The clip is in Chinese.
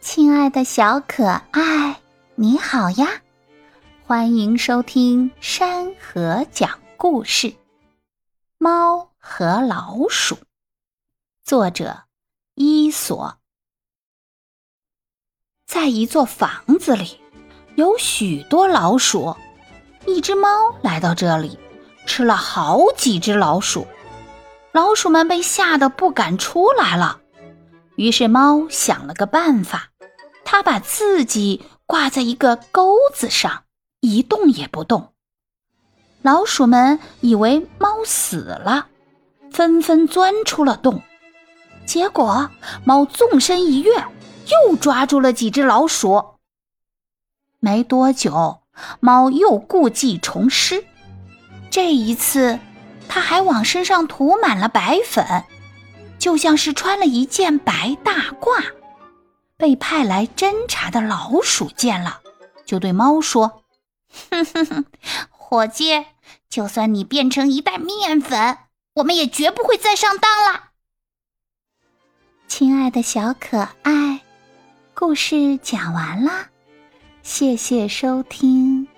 亲爱的小可爱，你好呀！欢迎收听山河讲故事，《猫和老鼠》。作者：伊索。在一座房子里，有许多老鼠。一只猫来到这里，吃了好几只老鼠。老鼠们被吓得不敢出来了。于是猫想了个办法，它把自己挂在一个钩子上，一动也不动。老鼠们以为猫死了，纷纷钻出了洞。结果猫纵身一跃，又抓住了几只老鼠。没多久，猫又故技重施，这一次，它还往身上涂满了白粉。就像是穿了一件白大褂，被派来侦查的老鼠见了，就对猫说：“哼哼哼，伙计，就算你变成一袋面粉，我们也绝不会再上当了。”亲爱的小可爱，故事讲完了，谢谢收听。